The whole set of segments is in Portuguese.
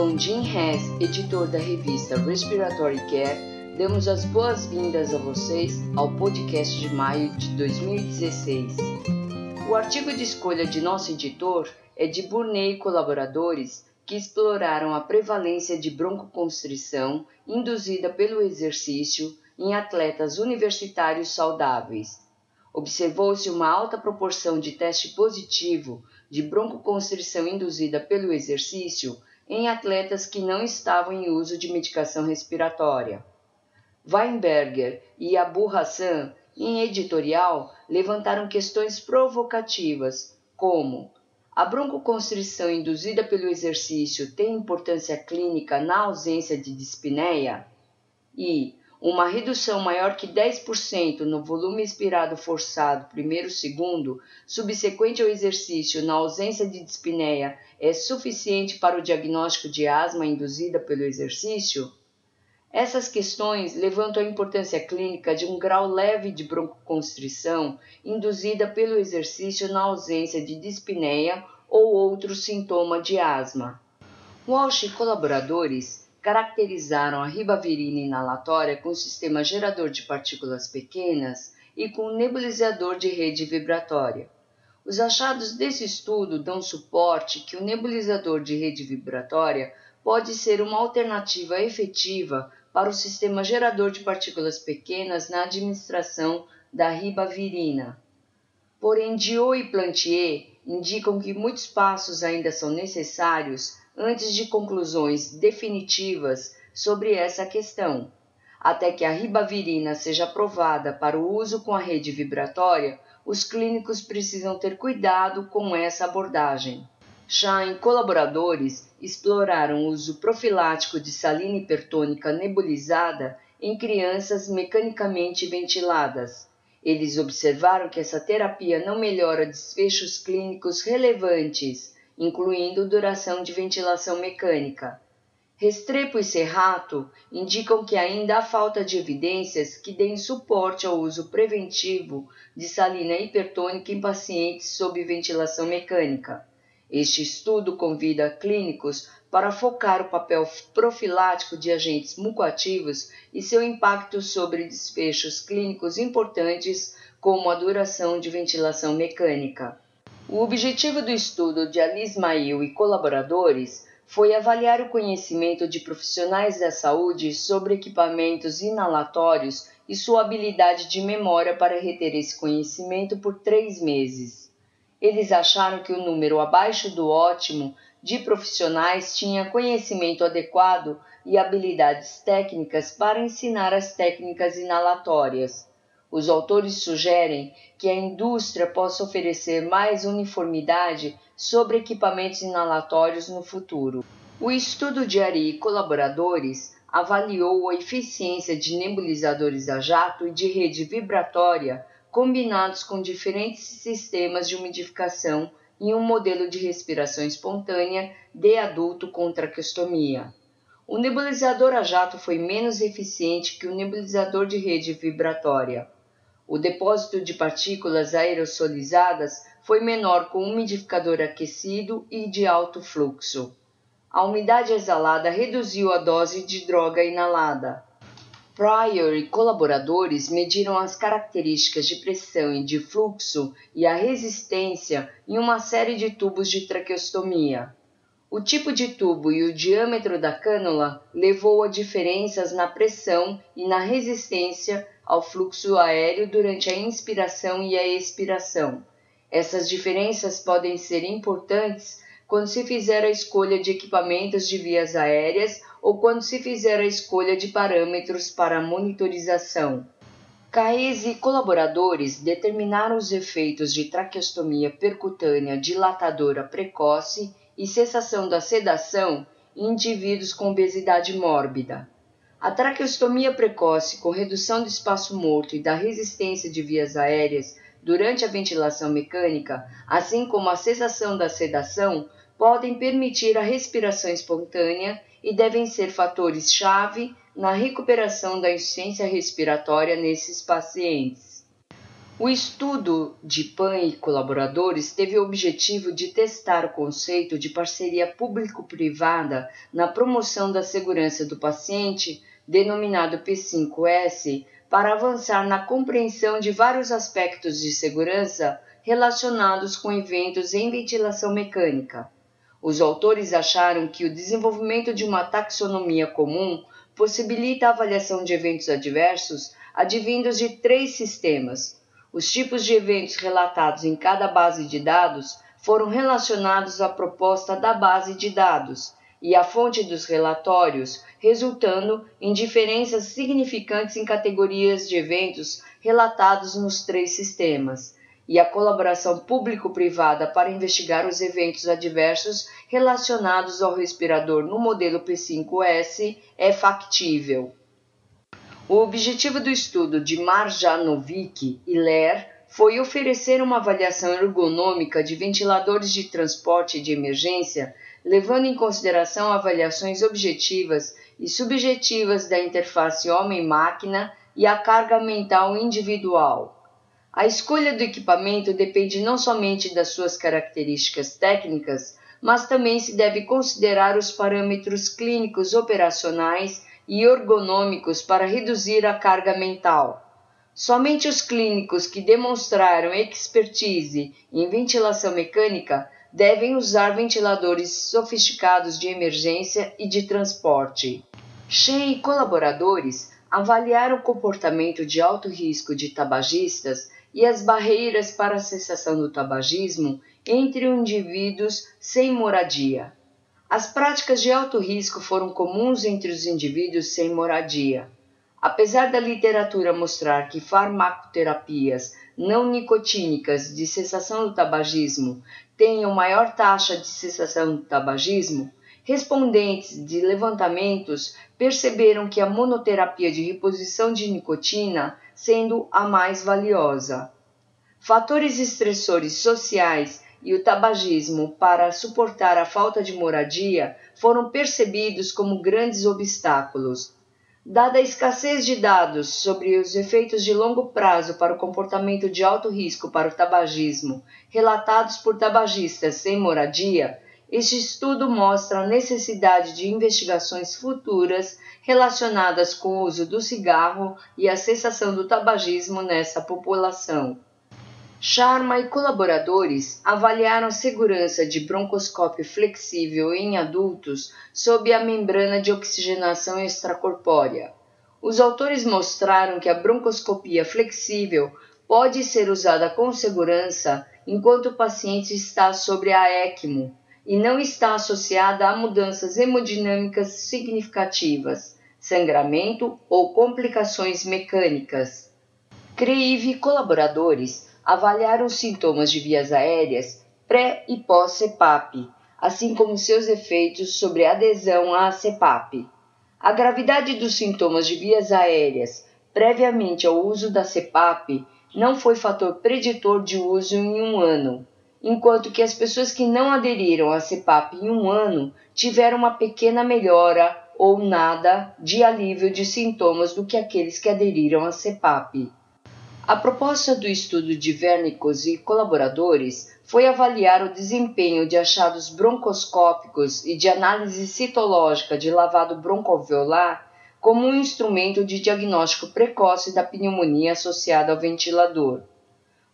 com Jim Hess, editor da revista Respiratory Care, damos as boas-vindas a vocês ao podcast de maio de 2016. O artigo de escolha de nosso editor é de Burney e colaboradores que exploraram a prevalência de broncoconstrição induzida pelo exercício em atletas universitários saudáveis. Observou-se uma alta proporção de teste positivo de broncoconstrição induzida pelo exercício em atletas que não estavam em uso de medicação respiratória. Weinberger e Abu Hassan, em editorial, levantaram questões provocativas, como a broncoconstrição induzida pelo exercício tem importância clínica na ausência de dispneia? E uma redução maior que 10% no volume expirado forçado primeiro-segundo, subsequente ao exercício na ausência de dispneia, é suficiente para o diagnóstico de asma induzida pelo exercício? Essas questões levantam a importância clínica de um grau leve de broncoconstrição induzida pelo exercício na ausência de dispneia ou outro sintoma de asma. Walsh e colaboradores caracterizaram a ribavirina inalatória com sistema gerador de partículas pequenas e com nebulizador de rede vibratória. Os achados desse estudo dão suporte que o nebulizador de rede vibratória pode ser uma alternativa efetiva para o sistema gerador de partículas pequenas na administração da ribavirina. Porém, Dio e Plantier indicam que muitos passos ainda são necessários antes de conclusões definitivas sobre essa questão. Até que a ribavirina seja aprovada para o uso com a rede vibratória, os clínicos precisam ter cuidado com essa abordagem. Shine colaboradores exploraram o uso profilático de salina hipertônica nebulizada em crianças mecanicamente ventiladas. Eles observaram que essa terapia não melhora desfechos clínicos relevantes incluindo duração de ventilação mecânica. Restrepo e Serrato indicam que ainda há falta de evidências que deem suporte ao uso preventivo de salina hipertônica em pacientes sob ventilação mecânica. Este estudo convida clínicos para focar o papel profilático de agentes mucoativos e seu impacto sobre desfechos clínicos importantes, como a duração de ventilação mecânica. O objetivo do estudo de Ali Ismail e colaboradores foi avaliar o conhecimento de profissionais da saúde sobre equipamentos inalatórios e sua habilidade de memória para reter esse conhecimento por três meses. Eles acharam que o número abaixo do ótimo de profissionais tinha conhecimento adequado e habilidades técnicas para ensinar as técnicas inalatórias. Os autores sugerem que a indústria possa oferecer mais uniformidade sobre equipamentos inalatórios no futuro. O estudo de Ari e colaboradores avaliou a eficiência de nebulizadores a jato e de rede vibratória combinados com diferentes sistemas de umidificação em um modelo de respiração espontânea de adulto com traqueostomia. O nebulizador a jato foi menos eficiente que o nebulizador de rede vibratória. O depósito de partículas aerosolizadas foi menor com umidificador aquecido e de alto fluxo. A umidade exalada reduziu a dose de droga inalada. Pryor e colaboradores mediram as características de pressão e de fluxo e a resistência em uma série de tubos de traqueostomia. O tipo de tubo e o diâmetro da cânula levou a diferenças na pressão e na resistência ao fluxo aéreo durante a inspiração e a expiração. Essas diferenças podem ser importantes quando se fizer a escolha de equipamentos de vias aéreas ou quando se fizer a escolha de parâmetros para monitorização. Caes e colaboradores determinaram os efeitos de traqueostomia percutânea dilatadora precoce e cessação da sedação em indivíduos com obesidade mórbida. A traqueostomia precoce com redução do espaço morto e da resistência de vias aéreas durante a ventilação mecânica, assim como a cessação da sedação, podem permitir a respiração espontânea e devem ser fatores-chave na recuperação da insuficiência respiratória nesses pacientes. O estudo de PAN e colaboradores teve o objetivo de testar o conceito de parceria público-privada na promoção da segurança do paciente, denominado P5S, para avançar na compreensão de vários aspectos de segurança relacionados com eventos em ventilação mecânica. Os autores acharam que o desenvolvimento de uma taxonomia comum possibilita a avaliação de eventos adversos advindos de três sistemas os tipos de eventos relatados em cada base de dados foram relacionados à proposta da base de dados e à fonte dos relatórios, resultando em diferenças significantes em categorias de eventos relatados nos três sistemas. E a colaboração público-privada para investigar os eventos adversos relacionados ao respirador no modelo P5S é factível. O objetivo do estudo de Marjanovic e Ler foi oferecer uma avaliação ergonômica de ventiladores de transporte de emergência, levando em consideração avaliações objetivas e subjetivas da interface homem-máquina e a carga mental individual. A escolha do equipamento depende não somente das suas características técnicas, mas também se deve considerar os parâmetros clínicos operacionais e ergonômicos para reduzir a carga mental. Somente os clínicos que demonstraram expertise em ventilação mecânica devem usar ventiladores sofisticados de emergência e de transporte. Shen e colaboradores avaliaram o comportamento de alto risco de tabagistas e as barreiras para a cessação do tabagismo entre indivíduos sem moradia. As práticas de alto risco foram comuns entre os indivíduos sem moradia. Apesar da literatura mostrar que farmacoterapias não nicotínicas de cessação do tabagismo tenham maior taxa de cessação do tabagismo, respondentes de levantamentos perceberam que a monoterapia de reposição de nicotina sendo a mais valiosa. Fatores estressores sociais e o tabagismo para suportar a falta de moradia foram percebidos como grandes obstáculos. Dada a escassez de dados sobre os efeitos de longo prazo para o comportamento de alto risco para o tabagismo relatados por tabagistas sem moradia, este estudo mostra a necessidade de investigações futuras relacionadas com o uso do cigarro e a cessação do tabagismo nessa população. Sharma e colaboradores avaliaram a segurança de broncoscópio flexível em adultos sob a membrana de oxigenação extracorpórea. Os autores mostraram que a broncoscopia flexível pode ser usada com segurança enquanto o paciente está sobre a ECMO e não está associada a mudanças hemodinâmicas significativas, sangramento ou complicações mecânicas. CREIV e colaboradores avaliaram os sintomas de vias aéreas pré e pós-CEPAP, assim como seus efeitos sobre adesão à CEPAP. A gravidade dos sintomas de vias aéreas previamente ao uso da CEPAP não foi fator preditor de uso em um ano, enquanto que as pessoas que não aderiram à CEPAP em um ano tiveram uma pequena melhora ou nada de alívio de sintomas do que aqueles que aderiram à CEPAP. A proposta do estudo de Vernicos e colaboradores foi avaliar o desempenho de achados broncoscópicos e de análise citológica de lavado broncoalveolar como um instrumento de diagnóstico precoce da pneumonia associada ao ventilador.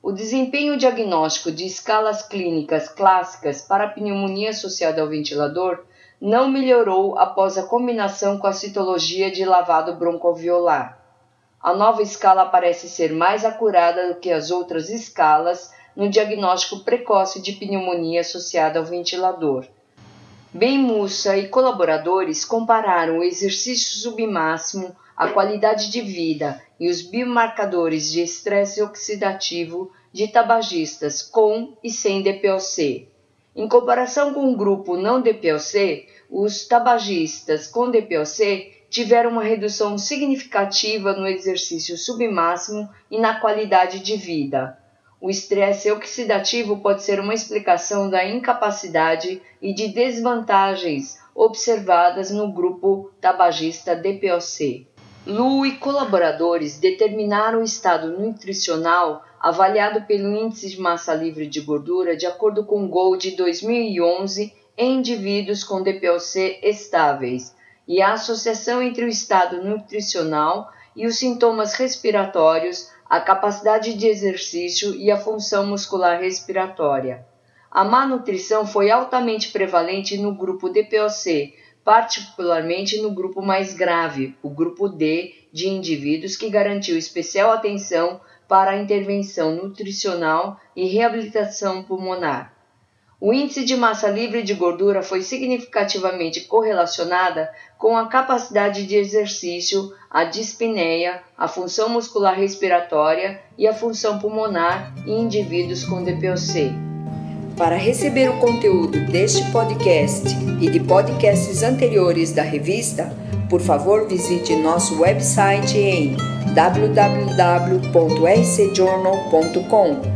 O desempenho diagnóstico de escalas clínicas clássicas para a pneumonia associada ao ventilador não melhorou após a combinação com a citologia de lavado broncoalveolar. A nova escala parece ser mais acurada do que as outras escalas no diagnóstico precoce de pneumonia associada ao ventilador. Ben Mussa e colaboradores compararam o exercício submáximo, a qualidade de vida e os biomarcadores de estresse oxidativo de tabagistas com e sem DPOC. Em comparação com o grupo não DPOC, os tabagistas com DPOC tiveram uma redução significativa no exercício submáximo e na qualidade de vida. O estresse oxidativo pode ser uma explicação da incapacidade e de desvantagens observadas no grupo tabagista DPOC. Lu e colaboradores determinaram o estado nutricional avaliado pelo Índice de Massa Livre de Gordura de acordo com o GOLD 2011 em indivíduos com DPOC estáveis, e a associação entre o estado nutricional e os sintomas respiratórios, a capacidade de exercício e a função muscular respiratória. A má nutrição foi altamente prevalente no grupo DPOC, particularmente no grupo mais grave, o grupo D, de indivíduos que garantiu especial atenção para a intervenção nutricional e reabilitação pulmonar. O índice de massa livre de gordura foi significativamente correlacionada com a capacidade de exercício, a dispneia, a função muscular respiratória e a função pulmonar em indivíduos com DPOC. Para receber o conteúdo deste podcast e de podcasts anteriores da revista, por favor visite nosso website em www.rcjournal.com